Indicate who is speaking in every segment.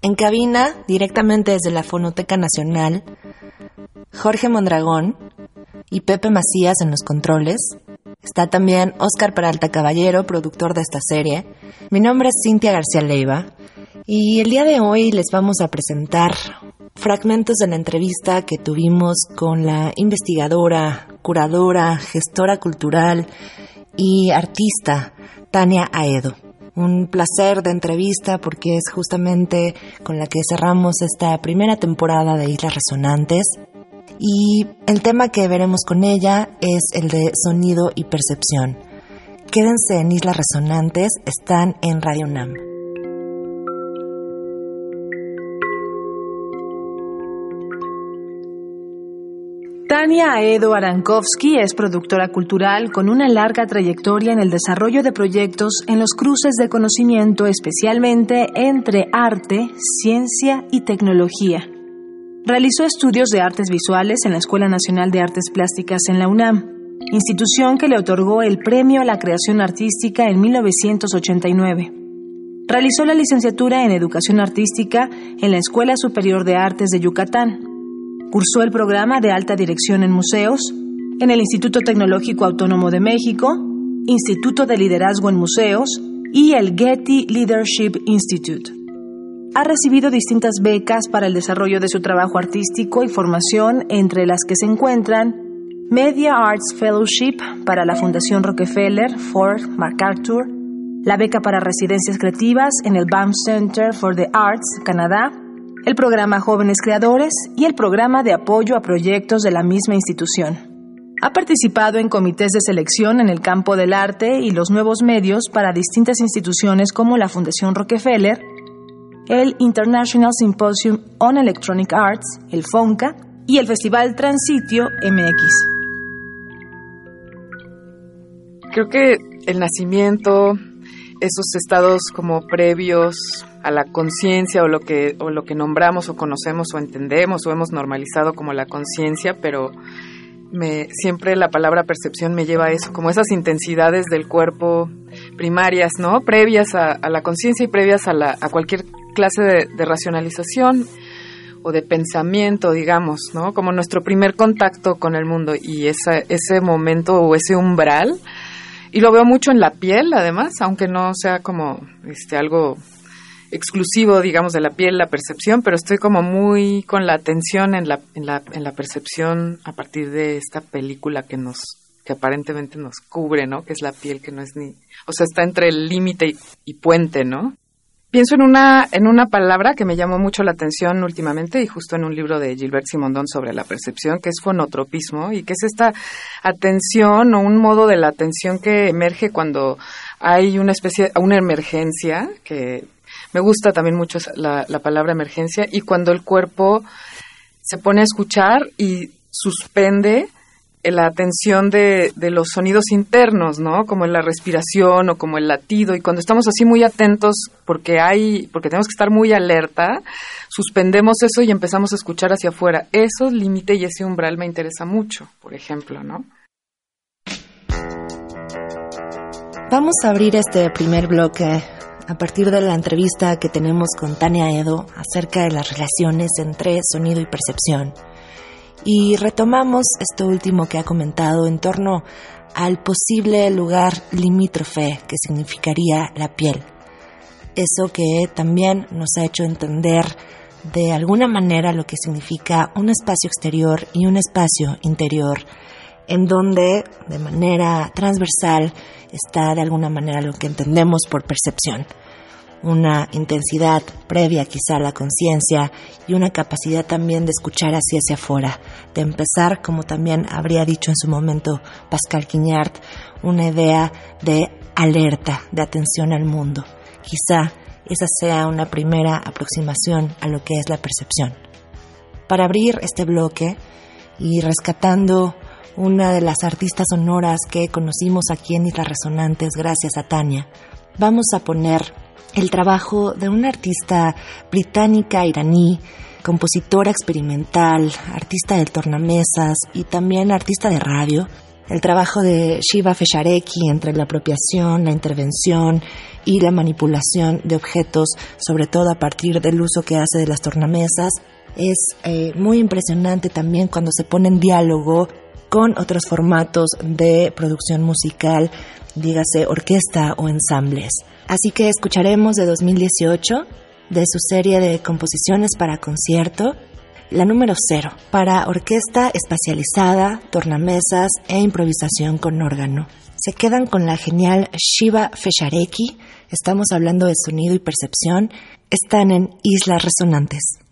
Speaker 1: En cabina, directamente desde la Fonoteca Nacional, Jorge Mondragón y Pepe Macías en los controles. Está también Oscar Peralta Caballero, productor de esta serie. Mi nombre es Cintia García Leiva y el día de hoy les vamos a presentar fragmentos de la entrevista que tuvimos con la investigadora, curadora, gestora cultural y artista Tania Aedo un placer de entrevista porque es justamente con la que cerramos esta primera temporada de Islas Resonantes. Y el tema que veremos con ella es el de sonido y percepción. Quédense en Islas Resonantes, están en Radio NAM.
Speaker 2: Tania Aedo Arankowski es productora cultural con una larga trayectoria en el desarrollo de proyectos en los cruces de conocimiento, especialmente entre arte, ciencia y tecnología. Realizó estudios de artes visuales en la Escuela Nacional de Artes Plásticas en la UNAM, institución que le otorgó el Premio a la Creación Artística en 1989. Realizó la licenciatura en Educación Artística en la Escuela Superior de Artes de Yucatán Cursó el programa de alta dirección en museos en el Instituto Tecnológico Autónomo de México, Instituto de Liderazgo en Museos y el Getty Leadership Institute. Ha recibido distintas becas para el desarrollo de su trabajo artístico y formación, entre las que se encuentran Media Arts Fellowship para la Fundación Rockefeller Ford MacArthur, la beca para residencias creativas en el BAM Center for the Arts, Canadá, el programa Jóvenes Creadores y el programa de apoyo a proyectos de la misma institución. Ha participado en comités de selección en el campo del arte y los nuevos medios para distintas instituciones como la Fundación Rockefeller, el International Symposium on Electronic Arts, el FONCA, y el Festival Transitio MX.
Speaker 3: Creo que el nacimiento, esos estados como previos a la conciencia o lo que o lo que nombramos o conocemos o entendemos o hemos normalizado como la conciencia, pero me siempre la palabra percepción me lleva a eso, como esas intensidades del cuerpo primarias, ¿no? Previas a, la conciencia y previas a, la, a cualquier clase de, de, racionalización o de pensamiento, digamos, ¿no? Como nuestro primer contacto con el mundo y esa, ese momento o ese umbral. Y lo veo mucho en la piel, además, aunque no sea como este algo exclusivo, digamos, de la piel, la percepción, pero estoy como muy con la atención en la, en la, en la percepción a partir de esta película que nos, que aparentemente nos cubre, ¿no? Que es la piel que no es ni, o sea, está entre el límite y, puente, ¿no? Pienso en una, en una palabra que me llamó mucho la atención últimamente y justo en un libro de Gilbert Simondon sobre la percepción, que es fonotropismo y que es esta atención o un modo de la atención que emerge cuando hay una especie, una emergencia que me gusta también mucho la, palabra emergencia y cuando el cuerpo se pone a escuchar y suspende la atención de, de, los sonidos internos, ¿no? Como en la respiración o como el latido. Y cuando estamos así muy atentos, porque hay, porque tenemos que estar muy alerta, suspendemos eso y empezamos a escuchar hacia afuera. Eso límite y ese umbral me interesa mucho, por ejemplo, ¿no?
Speaker 1: Vamos a abrir este primer bloque a partir de la entrevista que tenemos con Tania Edo acerca de las relaciones entre sonido y percepción. Y retomamos esto último que ha comentado en torno al posible lugar limítrofe que significaría la piel. Eso que también nos ha hecho entender de alguna manera lo que significa un espacio exterior y un espacio interior, en donde de manera transversal está de alguna manera lo que entendemos por percepción. Una intensidad previa quizá a la conciencia y una capacidad también de escuchar así hacia afuera, de empezar, como también habría dicho en su momento Pascal Quignard, una idea de alerta, de atención al mundo. Quizá esa sea una primera aproximación a lo que es la percepción. Para abrir este bloque y rescatando una de las artistas sonoras que conocimos aquí en Islas Resonantes gracias a Tania, vamos a poner el trabajo de una artista británica iraní, compositora experimental, artista del tornamesas y también artista de radio, el trabajo de Shiva Feshareki entre la apropiación, la intervención y la manipulación de objetos, sobre todo a partir del uso que hace de las tornamesas, es eh, muy impresionante también cuando se pone en diálogo con otros formatos de producción musical, dígase orquesta o ensambles. Así que escucharemos de 2018, de su serie de composiciones para concierto, la número cero, para orquesta espacializada, tornamesas e improvisación con órgano. Se quedan con la genial Shiva Feshareki, estamos hablando de sonido y percepción, están en Islas Resonantes.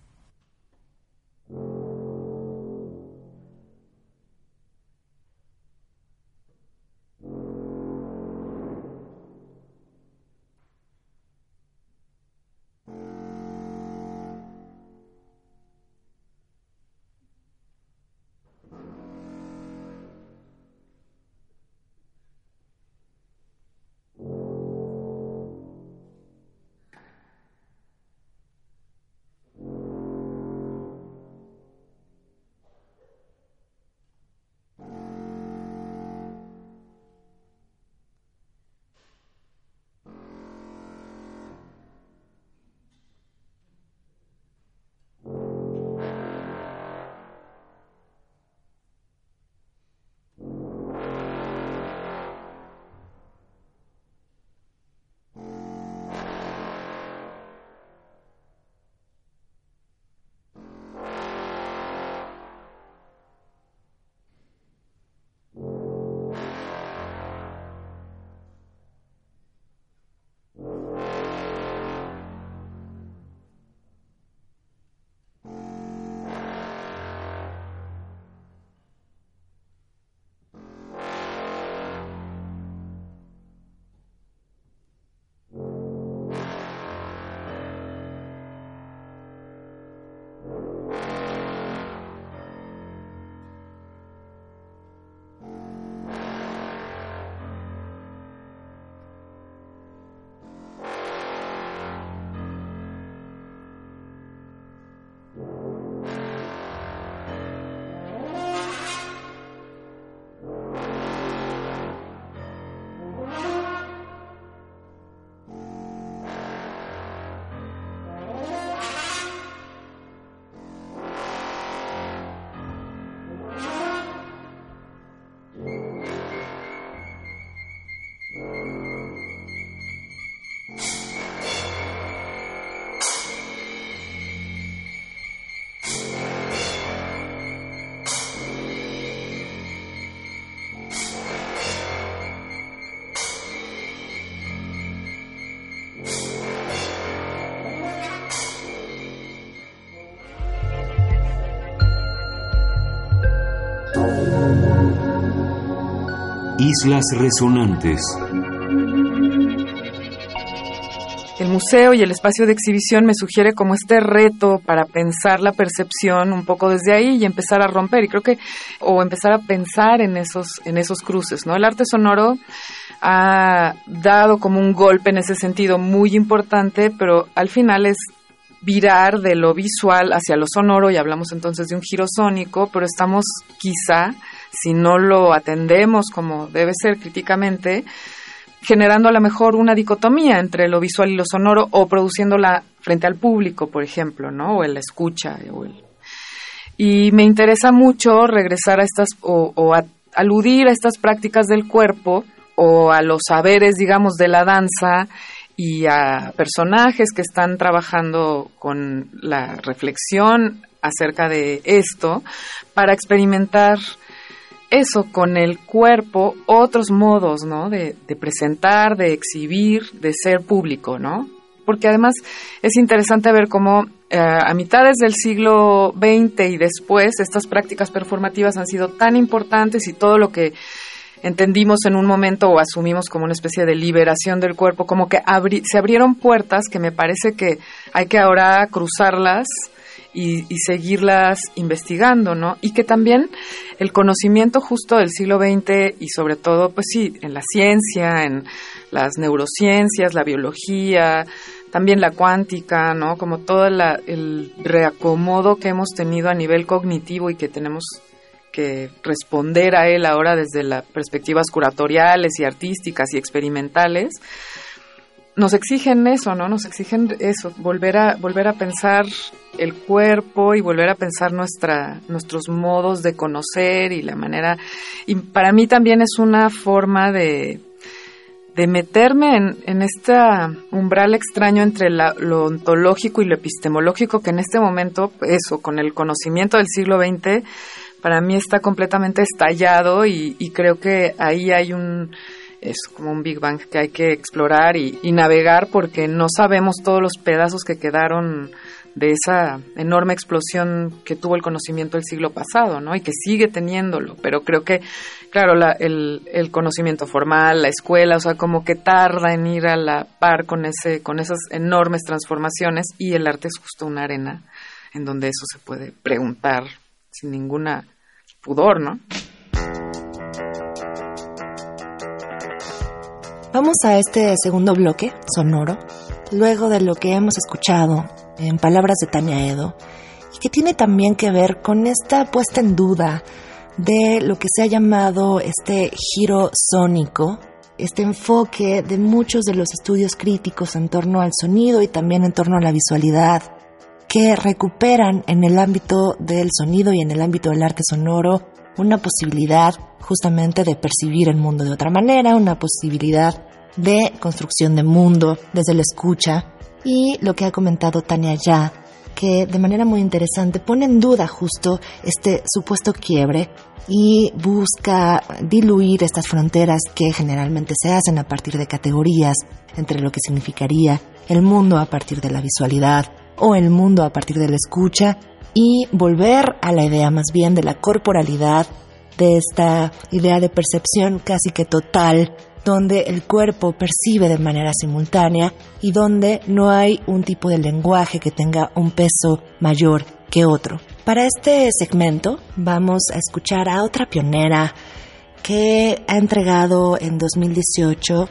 Speaker 4: Islas Resonantes.
Speaker 3: El museo y el espacio de exhibición me sugiere como este reto para pensar la percepción un poco desde ahí y empezar a romper y creo que o empezar a pensar en esos en esos cruces, ¿no? El arte sonoro ha dado como un golpe en ese sentido muy importante, pero al final es virar de lo visual hacia lo sonoro y hablamos entonces de un giro sónico, pero estamos quizá si no lo atendemos como debe ser críticamente, generando a lo mejor una dicotomía entre lo visual y lo sonoro o produciéndola frente al público, por ejemplo, ¿no? O en la escucha. Y me interesa mucho regresar a estas o, aludir a estas prácticas del cuerpo o a los saberes, digamos, de la danza y a personajes que están trabajando con la reflexión acerca de esto para experimentar eso con el cuerpo, otros modos, ¿no? De, presentar, de exhibir, de ser público, ¿no? Porque además es interesante ver cómo eh, a mitades del siglo XX y después estas prácticas performativas han sido tan importantes y todo lo que entendimos en un momento o asumimos como una especie de liberación del cuerpo, como que se abrieron puertas que me parece que hay que ahora cruzarlas y, y, seguirlas investigando, ¿no? Y que también el conocimiento justo del siglo XX y sobre todo, pues sí, en la ciencia, en las neurociencias, la biología, también la cuántica, ¿no? Como todo el reacomodo que hemos tenido a nivel cognitivo y que tenemos que responder a él ahora desde las perspectivas curatoriales y artísticas y experimentales, nos exigen eso, ¿no? Nos exigen eso, volver a volver a pensar el cuerpo y volver a pensar nuestra nuestros modos de conocer y la manera y para mí también es una forma de de meterme en, en este umbral extraño entre lo ontológico y lo epistemológico que en este momento, eso, con el conocimiento del siglo XX, para mí está completamente estallado y, creo que ahí hay un es como un Big Bang que hay que explorar y, navegar porque no sabemos todos los pedazos que quedaron de esa enorme explosión que tuvo el conocimiento del siglo pasado, ¿no? Y que sigue teniéndolo, pero creo que, claro, el, el, conocimiento formal, la escuela, o sea, como que tarda en ir a la par con, ese, con esas enormes transformaciones y el arte es justo una arena en donde eso se puede preguntar sin ninguna pudor, ¿no?
Speaker 1: Vamos a este segundo bloque sonoro, luego de lo que hemos escuchado en palabras de Tania Edo, y que tiene también que ver con esta puesta en duda de lo que se ha llamado este giro sónico, este enfoque de muchos de los estudios críticos en torno al sonido y también en torno a la visualidad, que recuperan en el ámbito del sonido y en el ámbito del arte sonoro una posibilidad justamente de percibir el mundo de otra manera, una posibilidad de construcción de mundo desde la escucha. Y lo que ha comentado Tania ya, que de manera muy interesante pone en duda justo este supuesto quiebre y busca diluir estas fronteras que generalmente se hacen a partir de categorías entre lo que significaría el mundo a partir de la visualidad o el mundo a partir de la escucha y volver a la idea más bien de la corporalidad, de esta idea de percepción casi que total donde el cuerpo percibe de manera simultánea y donde no hay un tipo de lenguaje que tenga un peso mayor que otro. Para este segmento vamos a escuchar a otra pionera que ha entregado en 2018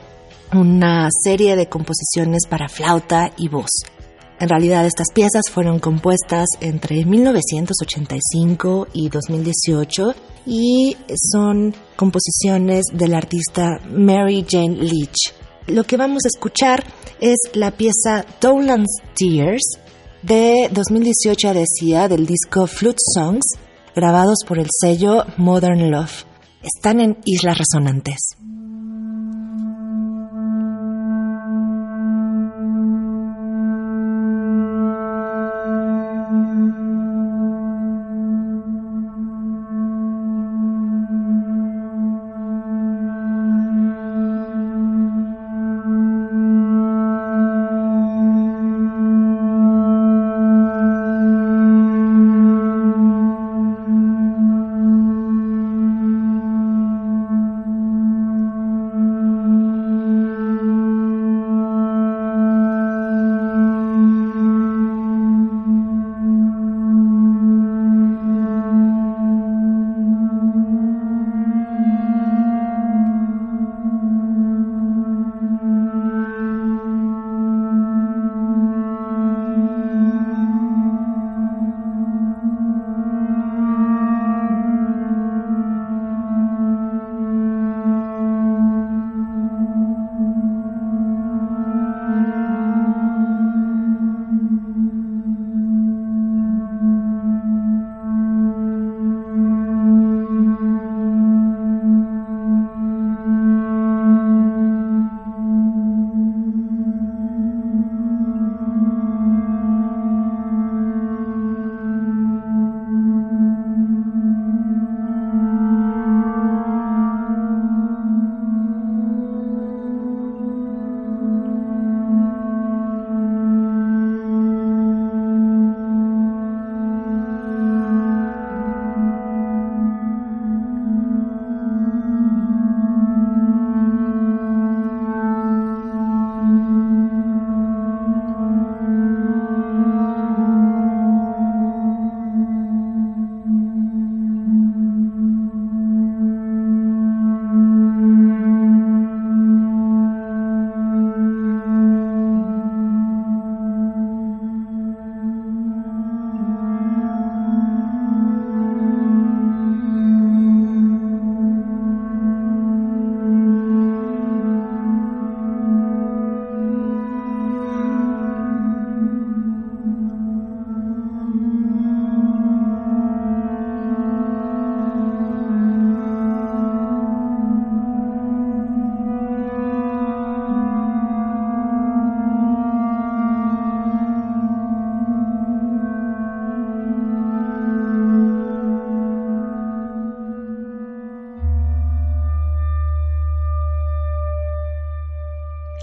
Speaker 1: una serie de composiciones para flauta y voz. En realidad estas piezas fueron compuestas entre 1985 y 2018 y son composiciones del artista Mary Jane Leach. Lo que vamos a escuchar es la pieza Dolan's Tears de 2018, decía, del disco Flute Songs, grabados por el sello Modern Love. Están en Islas Resonantes.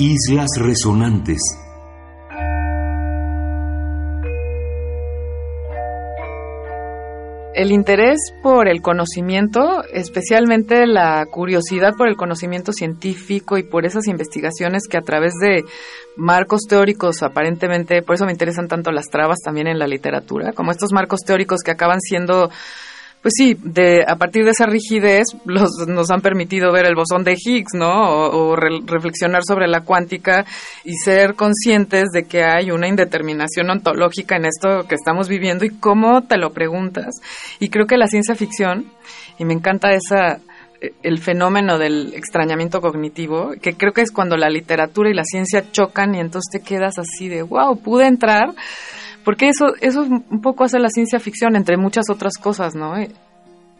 Speaker 4: Islas Resonantes.
Speaker 3: El interés por el conocimiento, especialmente la curiosidad por el conocimiento científico y por esas investigaciones que a través de marcos teóricos aparentemente, por eso me interesan tanto las trabas también en la literatura, como estos marcos teóricos que acaban siendo pues sí, de, a partir de esa rigidez los, nos han permitido ver el bosón de Higgs, ¿no? O, reflexionar sobre la cuántica y ser conscientes de que hay una indeterminación ontológica en esto que estamos viviendo y cómo te lo preguntas. Y creo que la ciencia ficción, y me encanta esa el fenómeno del extrañamiento cognitivo, que creo que es cuando la literatura y la ciencia chocan y entonces te quedas así de, wow, pude entrar porque eso, eso un poco hace la ciencia ficción, entre muchas otras cosas, ¿no? Eh,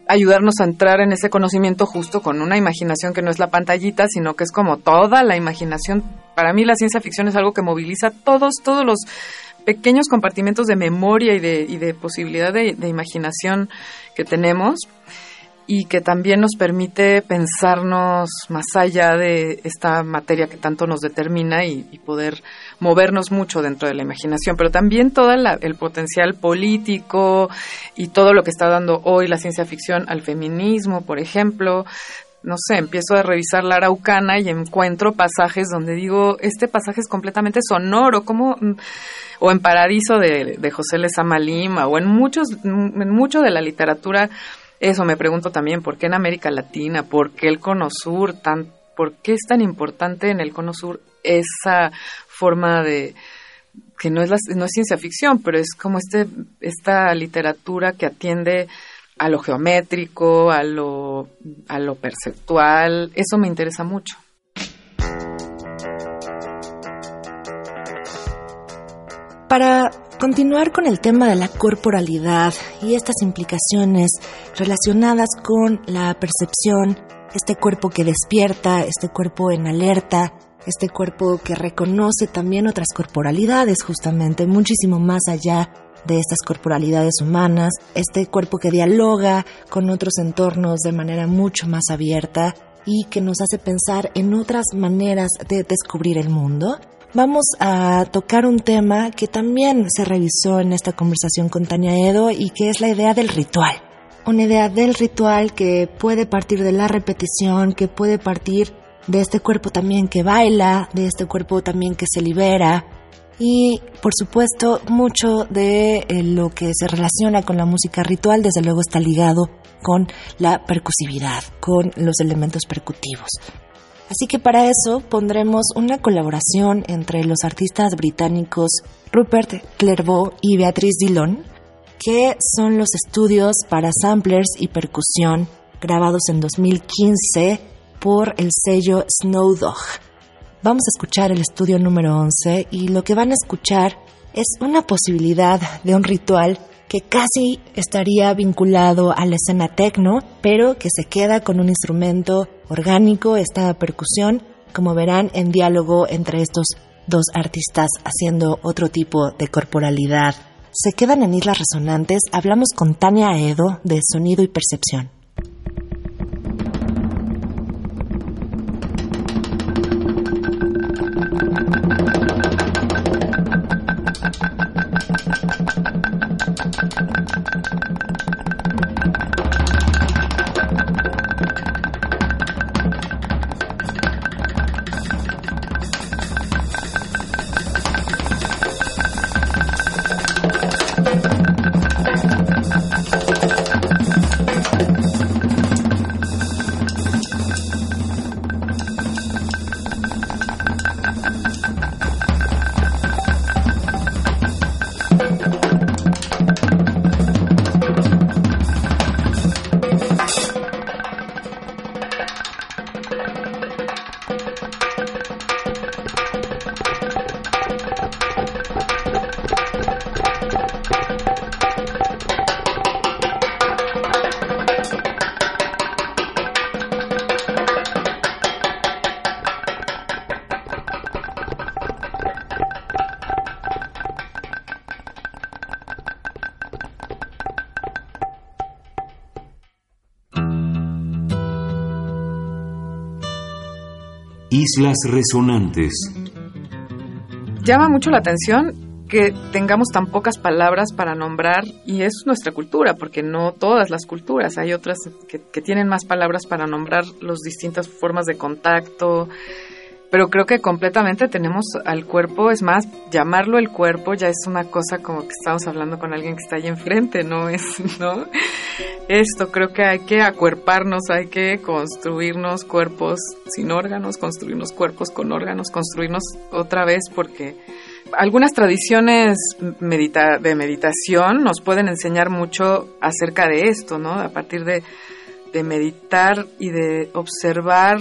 Speaker 3: ayudarnos a entrar en ese conocimiento justo con una imaginación que no es la pantallita, sino que es como toda la imaginación. Para mí la ciencia ficción es algo que moviliza todos, todos los pequeños compartimentos de memoria y de, y de posibilidad de, de imaginación que tenemos y que también nos permite pensarnos más allá de esta materia que tanto nos determina y, poder movernos mucho dentro de la imaginación, pero también todo el potencial político y todo lo que está dando hoy la ciencia ficción al feminismo, por ejemplo. No sé, empiezo a revisar la Araucana y encuentro pasajes donde digo, este pasaje es completamente sonoro, como o en Paradiso de, de José Lezama Lima, o en muchos, en mucho de la literatura eso me pregunto también, ¿por qué en América Latina? ¿Por qué el Cono Sur? Tan, ¿Por qué es tan importante en el Cono Sur esa forma de que no es, no es ciencia ficción, pero es como este, esta literatura que atiende a lo geométrico, a lo, a lo perceptual? Eso me interesa mucho.
Speaker 1: Para continuar con el tema de la corporalidad y estas implicaciones relacionadas con la percepción, este cuerpo que despierta, este cuerpo en alerta, este cuerpo que reconoce también otras corporalidades justamente, muchísimo más allá de estas corporalidades humanas, este cuerpo que dialoga con otros entornos de manera mucho más abierta y que nos hace pensar en otras maneras de descubrir el mundo vamos a tocar un tema que también se revisó en esta conversación con Tania Edo y que es la idea del ritual. Una idea del ritual que puede partir de la repetición, que puede partir de este cuerpo también que baila, de este cuerpo también que se libera y por supuesto mucho de eh, lo que se relaciona con la música ritual desde luego está ligado con la percusividad, con los elementos percutivos. Así que para eso pondremos una colaboración entre los artistas británicos Rupert Clairvaux y Beatrice Dillon, que son los estudios para samplers y percusión grabados en 2015 por el sello Snow Dog. Vamos a escuchar el estudio número 11 y lo que van a escuchar es una posibilidad de un ritual que casi estaría vinculado a la escena techno, pero que se queda con un instrumento orgánico, esta percusión, como verán, en diálogo entre estos dos artistas haciendo otro tipo de corporalidad. Se quedan en Islas Resonantes, hablamos con Tania Edo de Sonido y Percepción.
Speaker 4: Islas Resonantes.
Speaker 3: Llama mucho la atención que tengamos tan pocas palabras para nombrar y es nuestra cultura, porque no todas las culturas, hay otras que, tienen más palabras para nombrar las distintas formas de contacto, pero creo que completamente tenemos al cuerpo, es más, llamarlo el cuerpo ya es una cosa como que estamos hablando con alguien que está ahí enfrente, ¿no? Es, ¿no? Esto, creo que hay que acuerparnos, hay que construirnos cuerpos sin órganos, construirnos cuerpos con órganos, construirnos otra vez porque algunas tradiciones de meditación nos pueden enseñar mucho acerca de esto, ¿no? A partir de, de meditar y de observar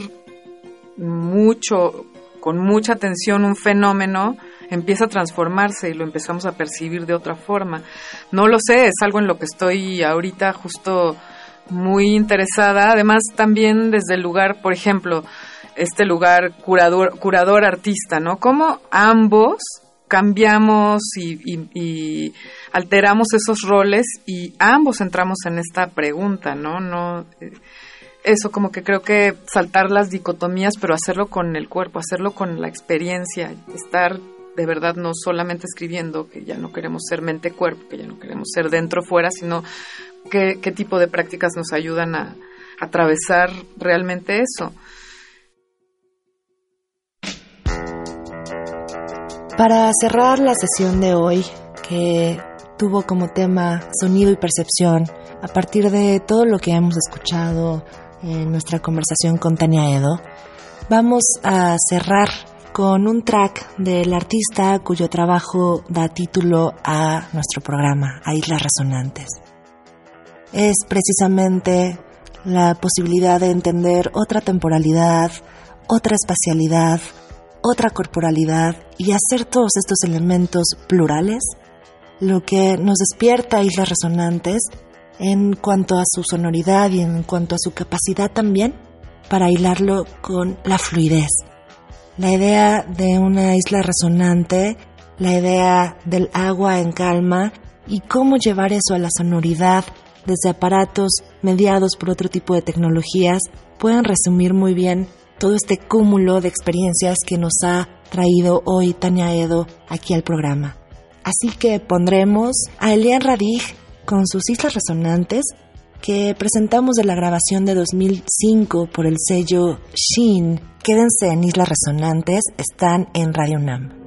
Speaker 3: mucho, con mucha atención, un fenómeno empieza a transformarse y lo empezamos a percibir de otra forma. No lo sé, es algo en lo que estoy ahorita justo muy interesada. Además, también desde el lugar, por ejemplo, este lugar curador, curador artista, ¿no? Cómo ambos cambiamos y, y, alteramos esos roles y ambos entramos en esta pregunta, ¿no? No eh, eso, como que creo que saltar las dicotomías, pero hacerlo con el cuerpo, hacerlo con la experiencia, estar de verdad no solamente escribiendo, que ya no queremos ser mente-cuerpo, que ya no queremos ser dentro-fuera, sino qué, qué tipo de prácticas nos ayudan a, a atravesar realmente eso.
Speaker 1: Para cerrar la sesión de hoy, que tuvo como tema sonido y percepción, a partir de todo lo que hemos escuchado en nuestra conversación con Tania Edo, vamos a cerrar con un track del artista cuyo trabajo da título a nuestro programa, a Islas Resonantes. Es precisamente la posibilidad de entender otra temporalidad, otra espacialidad, otra corporalidad y hacer todos estos elementos plurales lo que nos despierta Islas Resonantes en cuanto a su sonoridad y en cuanto a su capacidad también para hilarlo con la fluidez. La idea de una isla resonante, la idea del agua en calma y cómo llevar eso a la sonoridad desde aparatos mediados por otro tipo de tecnologías pueden resumir muy bien todo este cúmulo de experiencias que nos ha traído hoy Tania Edo aquí al programa. Así que pondremos a Elian Radig con sus Islas Resonantes que presentamos de la grabación de 2005 por el sello Sheen. Quédense en Islas Resonantes, están en Radio Nam.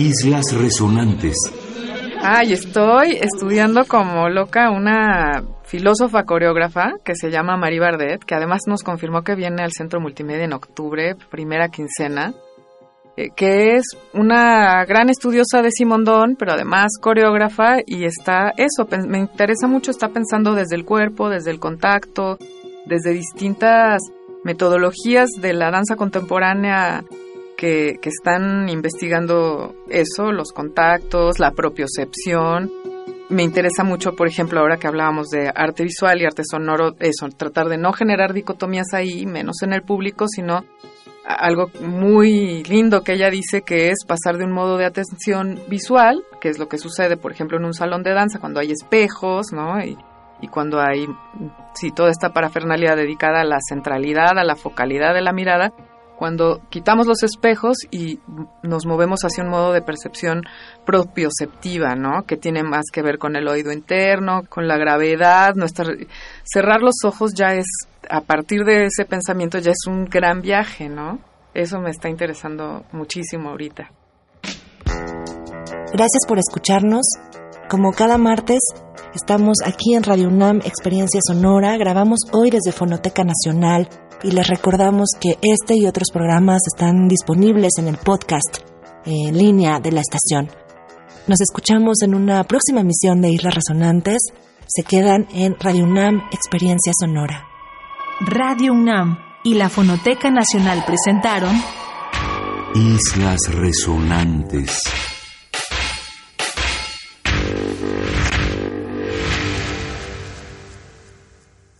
Speaker 4: Islas Resonantes.
Speaker 3: Ay, estoy estudiando como loca una filósofa coreógrafa que se llama Marie Bardet, que además nos confirmó que viene al Centro Multimedia en octubre, primera quincena, eh, que es una gran estudiosa de Simondón, pero además coreógrafa y está eso, me interesa mucho, está pensando desde el cuerpo, desde el contacto, desde distintas metodologías de la danza contemporánea que, están investigando eso, los contactos, la propiocepción. Me interesa mucho, por ejemplo, ahora que hablábamos de arte visual y arte sonoro, eso, tratar de no generar dicotomías ahí, menos en el público, sino algo muy lindo que ella dice que es pasar de un modo de atención visual, que es lo que sucede, por ejemplo, en un salón de danza, cuando hay espejos, ¿no? Y, cuando hay, sí, toda esta parafernalia dedicada a la centralidad, a la focalidad de la mirada, cuando quitamos los espejos y nos movemos hacia un modo de percepción propioceptiva, ¿no? Que tiene más que ver con el oído interno, con la gravedad, nuestra cerrar los ojos ya es a partir de ese pensamiento ya es un gran viaje, ¿no? Eso me está interesando muchísimo ahorita.
Speaker 1: Gracias por escucharnos. Como cada martes, estamos aquí en Radio UNAM Experiencia Sonora. Grabamos hoy desde Fonoteca Nacional y les recordamos que este y otros programas están disponibles en el podcast en línea de la estación. Nos escuchamos en una próxima emisión de Islas Resonantes. Se quedan en Radio UNAM Experiencia Sonora.
Speaker 2: Radio UNAM y la Fonoteca Nacional presentaron
Speaker 4: Islas Resonantes.